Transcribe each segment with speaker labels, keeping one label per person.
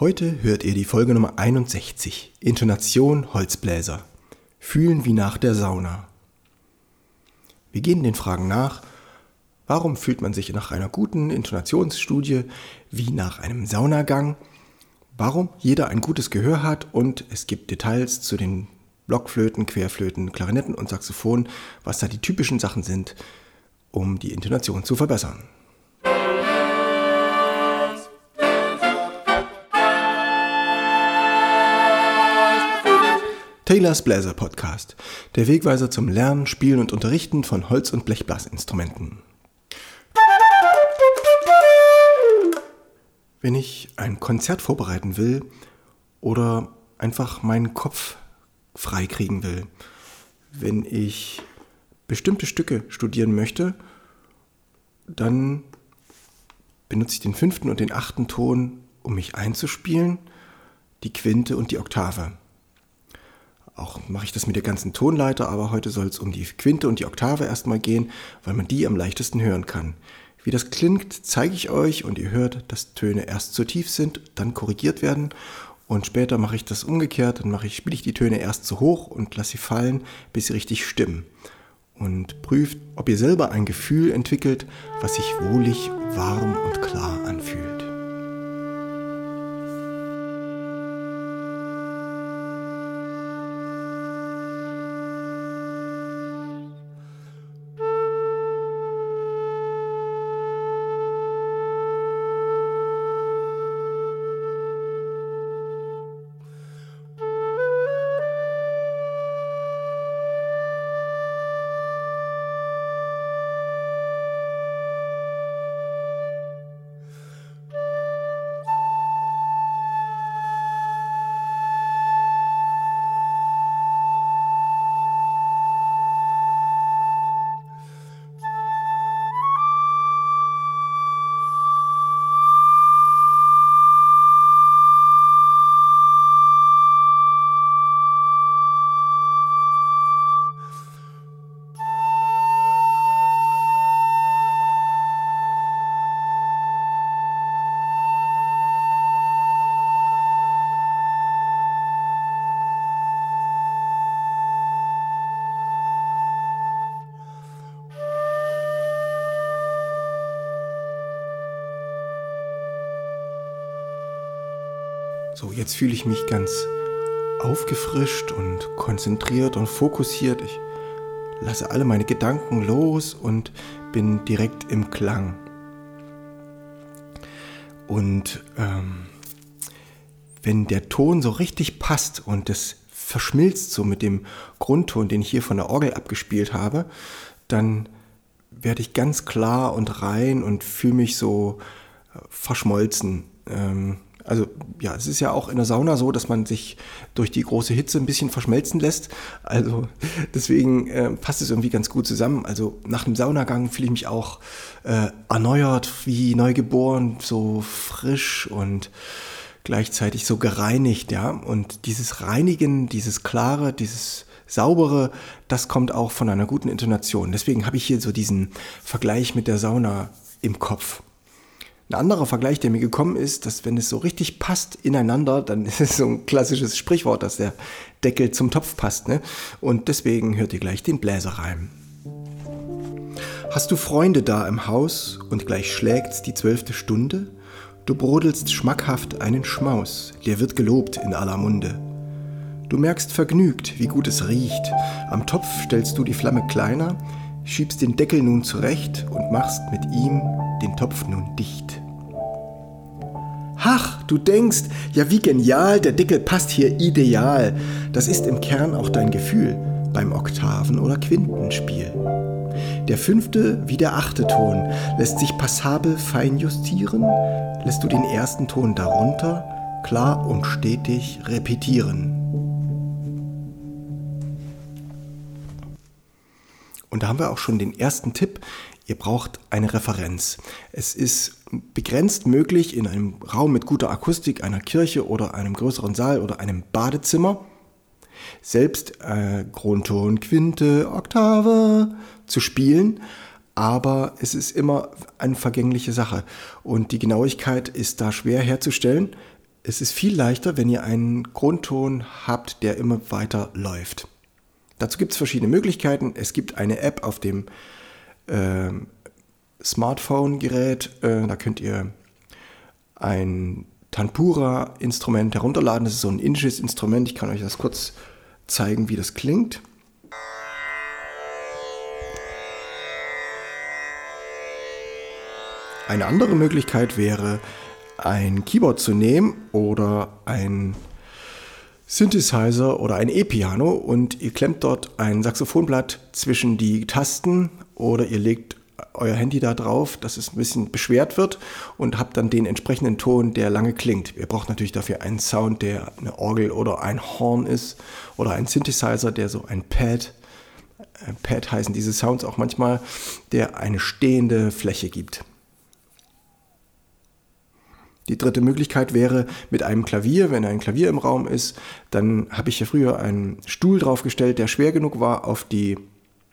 Speaker 1: Heute hört ihr die Folge Nummer 61, Intonation Holzbläser. Fühlen wie nach der Sauna. Wir gehen den Fragen nach, warum fühlt man sich nach einer guten Intonationsstudie wie nach einem Saunagang, warum jeder ein gutes Gehör hat und es gibt Details zu den Blockflöten, Querflöten, Klarinetten und Saxophonen, was da die typischen Sachen sind, um die Intonation zu verbessern. Taylors Bläser Podcast, der Wegweiser zum Lernen, Spielen und Unterrichten von Holz- und Blechblasinstrumenten. Wenn ich ein Konzert vorbereiten will oder einfach meinen Kopf freikriegen will, wenn ich bestimmte Stücke studieren möchte, dann benutze ich den fünften und den achten Ton, um mich einzuspielen, die Quinte und die Oktave. Auch mache ich das mit der ganzen Tonleiter, aber heute soll es um die Quinte und die Oktave erstmal gehen, weil man die am leichtesten hören kann. Wie das klingt, zeige ich euch und ihr hört, dass Töne erst zu tief sind, dann korrigiert werden und später mache ich das umgekehrt, dann mache ich, spiele ich die Töne erst zu hoch und lasse sie fallen, bis sie richtig stimmen. Und prüft, ob ihr selber ein Gefühl entwickelt, was sich wohlig, warm und klar anfühlt. Jetzt fühle ich mich ganz aufgefrischt und konzentriert und fokussiert. Ich lasse alle meine Gedanken los und bin direkt im Klang. Und ähm, wenn der Ton so richtig passt und es verschmilzt so mit dem Grundton, den ich hier von der Orgel abgespielt habe, dann werde ich ganz klar und rein und fühle mich so äh, verschmolzen. Ähm, also ja, es ist ja auch in der Sauna so, dass man sich durch die große Hitze ein bisschen verschmelzen lässt. Also deswegen äh, passt es irgendwie ganz gut zusammen. Also nach dem Saunagang fühle ich mich auch äh, erneuert, wie neugeboren, so frisch und gleichzeitig so gereinigt, ja. Und dieses Reinigen, dieses Klare, dieses Saubere, das kommt auch von einer guten Intonation. Deswegen habe ich hier so diesen Vergleich mit der Sauna im Kopf. Ein anderer Vergleich, der mir gekommen ist, dass wenn es so richtig passt ineinander, dann ist es so ein klassisches Sprichwort, dass der Deckel zum Topf passt. Ne? Und deswegen hört ihr gleich den Bläserreim. Hast du Freunde da im Haus und gleich schlägt's die zwölfte Stunde? Du brodelst schmackhaft einen Schmaus, der wird gelobt in aller Munde. Du merkst vergnügt, wie gut es riecht. Am Topf stellst du die Flamme kleiner, schiebst den Deckel nun zurecht und machst mit ihm den Topf nun dicht. Ach, du denkst, ja wie genial, der Deckel passt hier ideal. Das ist im Kern auch dein Gefühl beim Oktaven- oder Quintenspiel. Der fünfte wie der achte Ton lässt sich passabel fein justieren, lässt du den ersten Ton darunter klar und stetig repetieren. Und da haben wir auch schon den ersten Tipp. Ihr braucht eine Referenz. Es ist begrenzt möglich in einem Raum mit guter Akustik, einer Kirche oder einem größeren Saal oder einem Badezimmer, selbst äh, Grundton, Quinte, Oktave zu spielen, aber es ist immer eine vergängliche Sache und die Genauigkeit ist da schwer herzustellen. es ist viel leichter, wenn ihr einen Grundton habt, der immer weiter läuft. Dazu gibt es verschiedene Möglichkeiten. Es gibt eine App auf dem äh, Smartphone-Gerät. Äh, da könnt ihr ein Tanpura-Instrument herunterladen. Das ist so ein indisches Instrument. Ich kann euch das kurz zeigen, wie das klingt. Eine andere Möglichkeit wäre, ein Keyboard zu nehmen oder ein Synthesizer oder ein E-Piano und ihr klemmt dort ein Saxophonblatt zwischen die Tasten oder ihr legt euer Handy da drauf, dass es ein bisschen beschwert wird und habt dann den entsprechenden Ton, der lange klingt. Ihr braucht natürlich dafür einen Sound, der eine Orgel oder ein Horn ist oder ein Synthesizer, der so ein Pad, äh, Pad heißen diese Sounds auch manchmal, der eine stehende Fläche gibt. Die dritte Möglichkeit wäre mit einem Klavier, wenn ein Klavier im Raum ist, dann habe ich ja früher einen Stuhl draufgestellt, der schwer genug war auf die,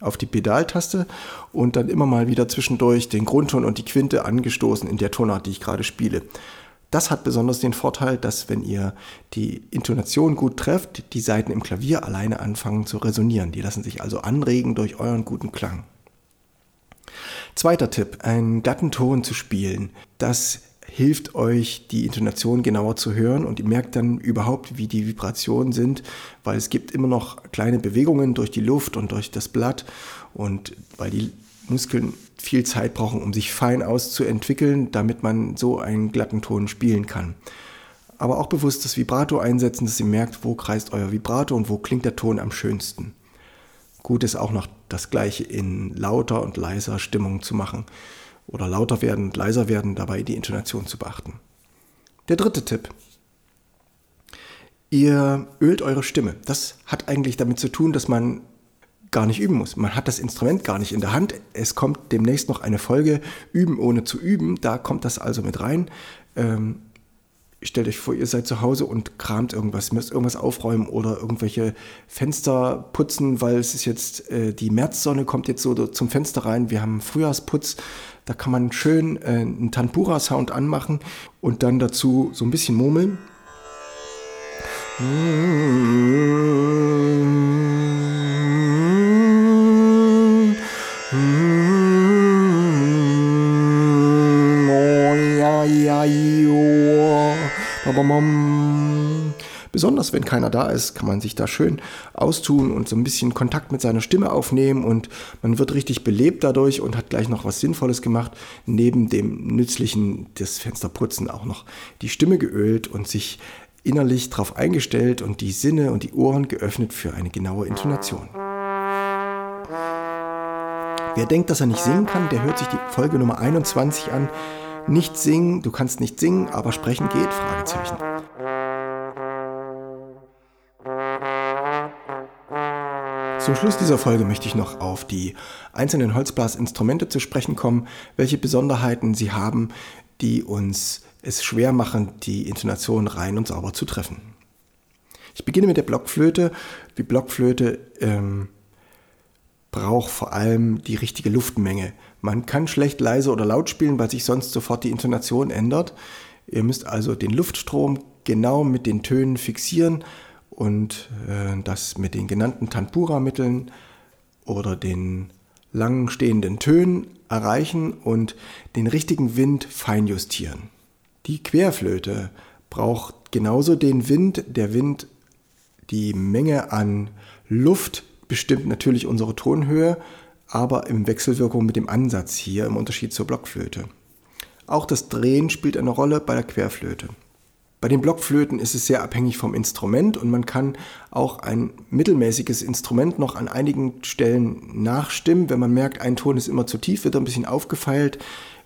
Speaker 1: auf die Pedaltaste und dann immer mal wieder zwischendurch den Grundton und die Quinte angestoßen in der Tonart, die ich gerade spiele. Das hat besonders den Vorteil, dass wenn ihr die Intonation gut trefft, die Saiten im Klavier alleine anfangen zu resonieren. Die lassen sich also anregen durch euren guten Klang. Zweiter Tipp, einen glatten Ton zu spielen. Das hilft euch, die Intonation genauer zu hören und ihr merkt dann überhaupt, wie die Vibrationen sind, weil es gibt immer noch kleine Bewegungen durch die Luft und durch das Blatt und weil die Muskeln viel Zeit brauchen, um sich fein auszuentwickeln, damit man so einen glatten Ton spielen kann. Aber auch bewusst das Vibrato einsetzen, dass ihr merkt, wo kreist euer Vibrato und wo klingt der Ton am schönsten. Gut ist auch noch das gleiche in lauter und leiser Stimmung zu machen oder lauter werden und leiser werden, dabei die Intonation zu beachten. Der dritte Tipp. Ihr ölt eure Stimme. Das hat eigentlich damit zu tun, dass man gar nicht üben muss. Man hat das Instrument gar nicht in der Hand. Es kommt demnächst noch eine Folge Üben ohne zu üben. Da kommt das also mit rein. Ähm, stellt euch vor, ihr seid zu Hause und kramt irgendwas, müsst irgendwas aufräumen oder irgendwelche Fenster putzen, weil es ist jetzt, äh, die Märzsonne kommt jetzt so zum Fenster rein. Wir haben Frühjahrsputz. Da kann man schön äh, einen Tanpura-Sound anmachen und dann dazu so ein bisschen murmeln. Besonders wenn keiner da ist, kann man sich da schön austun und so ein bisschen Kontakt mit seiner Stimme aufnehmen und man wird richtig belebt dadurch und hat gleich noch was Sinnvolles gemacht. Neben dem nützlichen des Fensterputzen auch noch die Stimme geölt und sich innerlich darauf eingestellt und die Sinne und die Ohren geöffnet für eine genaue Intonation. Wer denkt, dass er nicht singen kann, der hört sich die Folge Nummer 21 an. Nicht singen, du kannst nicht singen, aber sprechen geht? Fragezeichen. Zum Schluss dieser Folge möchte ich noch auf die einzelnen Holzblasinstrumente zu sprechen kommen, welche Besonderheiten sie haben, die uns es schwer machen, die Intonation rein und sauber zu treffen. Ich beginne mit der Blockflöte. Die Blockflöte ähm, braucht vor allem die richtige Luftmenge. Man kann schlecht leise oder laut spielen, weil sich sonst sofort die Intonation ändert. Ihr müsst also den Luftstrom genau mit den Tönen fixieren und äh, das mit den genannten Tanpura-Mitteln oder den lang stehenden Tönen erreichen und den richtigen Wind feinjustieren. Die Querflöte braucht genauso den Wind. Der Wind, die Menge an Luft bestimmt natürlich unsere Tonhöhe, aber im Wechselwirkung mit dem Ansatz hier im Unterschied zur Blockflöte. Auch das Drehen spielt eine Rolle bei der Querflöte. Bei den Blockflöten ist es sehr abhängig vom Instrument und man kann auch ein mittelmäßiges Instrument noch an einigen Stellen nachstimmen. Wenn man merkt, ein Ton ist immer zu tief, wird er ein bisschen aufgefeilt.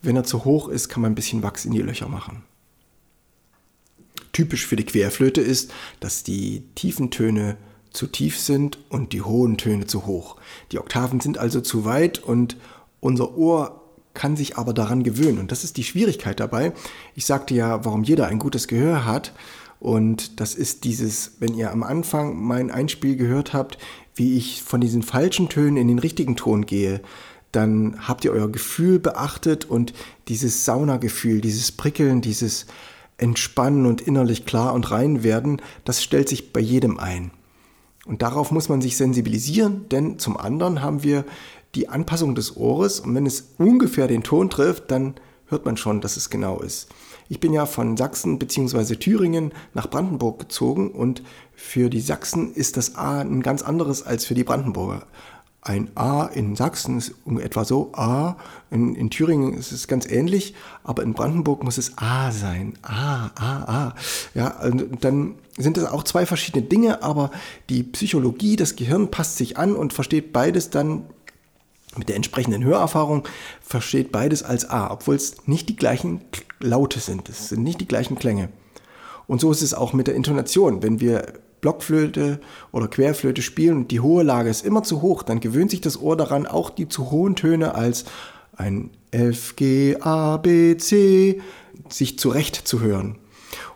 Speaker 1: Wenn er zu hoch ist, kann man ein bisschen Wachs in die Löcher machen. Typisch für die Querflöte ist, dass die tiefen Töne zu tief sind und die hohen Töne zu hoch. Die Oktaven sind also zu weit und unser Ohr kann sich aber daran gewöhnen. Und das ist die Schwierigkeit dabei. Ich sagte ja, warum jeder ein gutes Gehör hat. Und das ist dieses, wenn ihr am Anfang mein Einspiel gehört habt, wie ich von diesen falschen Tönen in den richtigen Ton gehe, dann habt ihr euer Gefühl beachtet und dieses Saunagefühl, dieses Prickeln, dieses entspannen und innerlich klar und rein werden, das stellt sich bei jedem ein. Und darauf muss man sich sensibilisieren, denn zum anderen haben wir die Anpassung des Ohres und wenn es ungefähr den Ton trifft, dann hört man schon, dass es genau ist. Ich bin ja von Sachsen bzw. Thüringen nach Brandenburg gezogen und für die Sachsen ist das A ein ganz anderes als für die Brandenburger. Ein A in Sachsen ist etwa so A, in, in Thüringen ist es ganz ähnlich, aber in Brandenburg muss es A sein. A, A, A. Ja, und dann sind das auch zwei verschiedene Dinge, aber die Psychologie, das Gehirn passt sich an und versteht beides dann mit der entsprechenden Hörerfahrung versteht beides als A, obwohl es nicht die gleichen Laute sind. Es sind nicht die gleichen Klänge. Und so ist es auch mit der Intonation. Wenn wir Blockflöte oder Querflöte spielen und die hohe Lage ist immer zu hoch, dann gewöhnt sich das Ohr daran, auch die zu hohen Töne als ein F, G, A, B, C sich zurecht zu hören.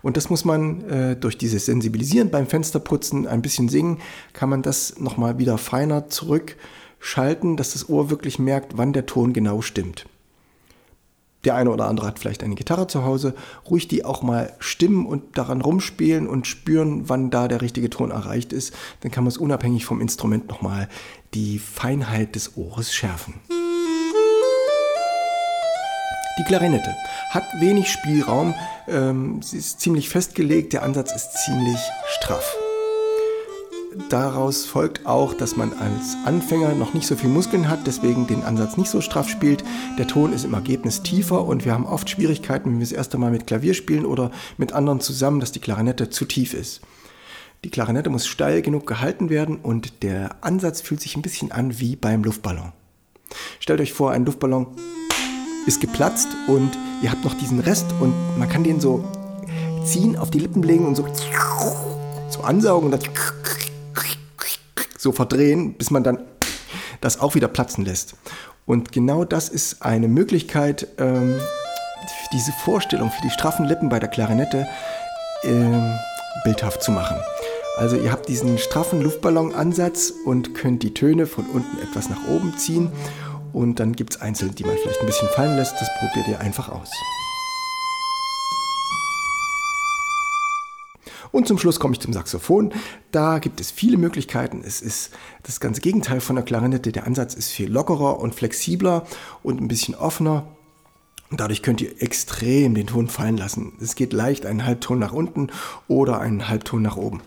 Speaker 1: Und das muss man äh, durch dieses Sensibilisieren beim Fensterputzen ein bisschen singen, kann man das nochmal wieder feiner zurück schalten, dass das Ohr wirklich merkt, wann der Ton genau stimmt. Der eine oder andere hat vielleicht eine Gitarre zu Hause, ruhig die auch mal stimmen und daran rumspielen und spüren, wann da der richtige Ton erreicht ist. Dann kann man es unabhängig vom Instrument nochmal die Feinheit des Ohres schärfen. Die Klarinette hat wenig Spielraum, ähm, sie ist ziemlich festgelegt, der Ansatz ist ziemlich straff daraus folgt auch, dass man als Anfänger noch nicht so viel Muskeln hat, deswegen den Ansatz nicht so straff spielt. Der Ton ist im Ergebnis tiefer und wir haben oft Schwierigkeiten, wenn wir das erste Mal mit Klavier spielen oder mit anderen zusammen, dass die Klarinette zu tief ist. Die Klarinette muss steil genug gehalten werden und der Ansatz fühlt sich ein bisschen an wie beim Luftballon. Stellt euch vor, ein Luftballon ist geplatzt und ihr habt noch diesen Rest und man kann den so ziehen, auf die Lippen legen und so, so ansaugen und dann so verdrehen, bis man dann das auch wieder platzen lässt. Und genau das ist eine Möglichkeit, ähm, diese Vorstellung für die straffen Lippen bei der Klarinette ähm, bildhaft zu machen. Also ihr habt diesen straffen Luftballonansatz und könnt die Töne von unten etwas nach oben ziehen und dann gibt es einzelne, die man vielleicht ein bisschen fallen lässt. Das probiert ihr einfach aus. Und zum Schluss komme ich zum Saxophon. Da gibt es viele Möglichkeiten. Es ist das ganze Gegenteil von der Klarinette. Der Ansatz ist viel lockerer und flexibler und ein bisschen offener. Und dadurch könnt ihr extrem den Ton fallen lassen. Es geht leicht einen Halbton nach unten oder einen Halbton nach oben.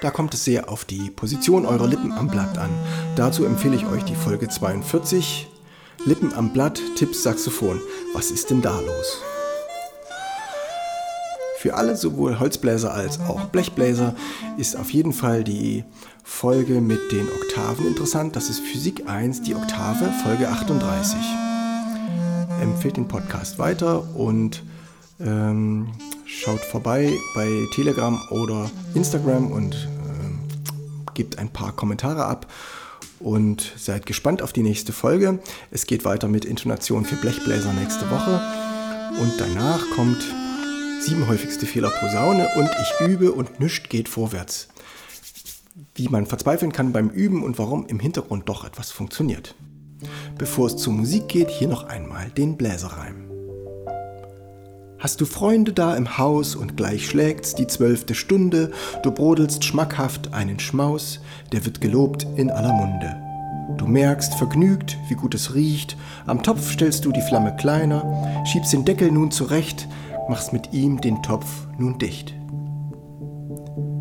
Speaker 1: Da kommt es sehr auf die Position eurer Lippen am Blatt an. Dazu empfehle ich euch die Folge 42, Lippen am Blatt, Tipps Saxophon. Was ist denn da los? Für alle, sowohl Holzbläser als auch Blechbläser, ist auf jeden Fall die Folge mit den Oktaven interessant. Das ist Physik 1, die Oktave, Folge 38. Empfehlt den Podcast weiter und ähm, schaut vorbei bei Telegram oder Instagram und äh, gebt ein paar Kommentare ab und seid gespannt auf die nächste Folge. Es geht weiter mit Intonation für Blechbläser nächste Woche und danach kommt sieben häufigste Fehler Posaune und ich übe und nichts geht vorwärts. Wie man verzweifeln kann beim Üben und warum im Hintergrund doch etwas funktioniert. Bevor es zur Musik geht, hier noch einmal den Bläserreim. Hast du Freunde da im Haus und gleich schlägt's die zwölfte Stunde, du brodelst schmackhaft einen Schmaus, der wird gelobt in aller Munde. Du merkst vergnügt, wie gut es riecht, am Topf stellst du die Flamme kleiner, schiebst den Deckel nun zurecht, machst mit ihm den Topf nun dicht.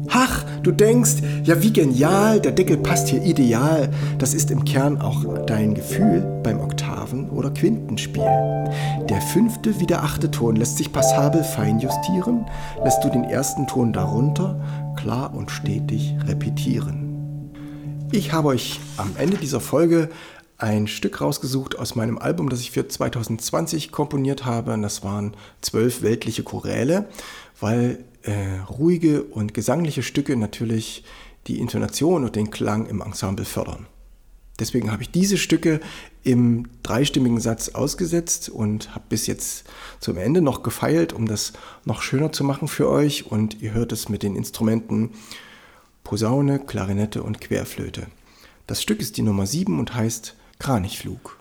Speaker 1: Ach, du denkst, ja wie genial, der Deckel passt hier ideal. Das ist im Kern auch dein Gefühl beim Oktaven- oder Quintenspiel. Der fünfte wie der achte Ton lässt sich passabel feinjustieren, lässt du den ersten Ton darunter klar und stetig repetieren. Ich habe euch am Ende dieser Folge ein Stück rausgesucht aus meinem Album, das ich für 2020 komponiert habe. Und das waren zwölf weltliche Choräle weil äh, ruhige und gesangliche Stücke natürlich die Intonation und den Klang im Ensemble fördern. Deswegen habe ich diese Stücke im dreistimmigen Satz ausgesetzt und habe bis jetzt zum Ende noch gefeilt, um das noch schöner zu machen für euch. Und ihr hört es mit den Instrumenten Posaune, Klarinette und Querflöte. Das Stück ist die Nummer 7 und heißt Kranichflug.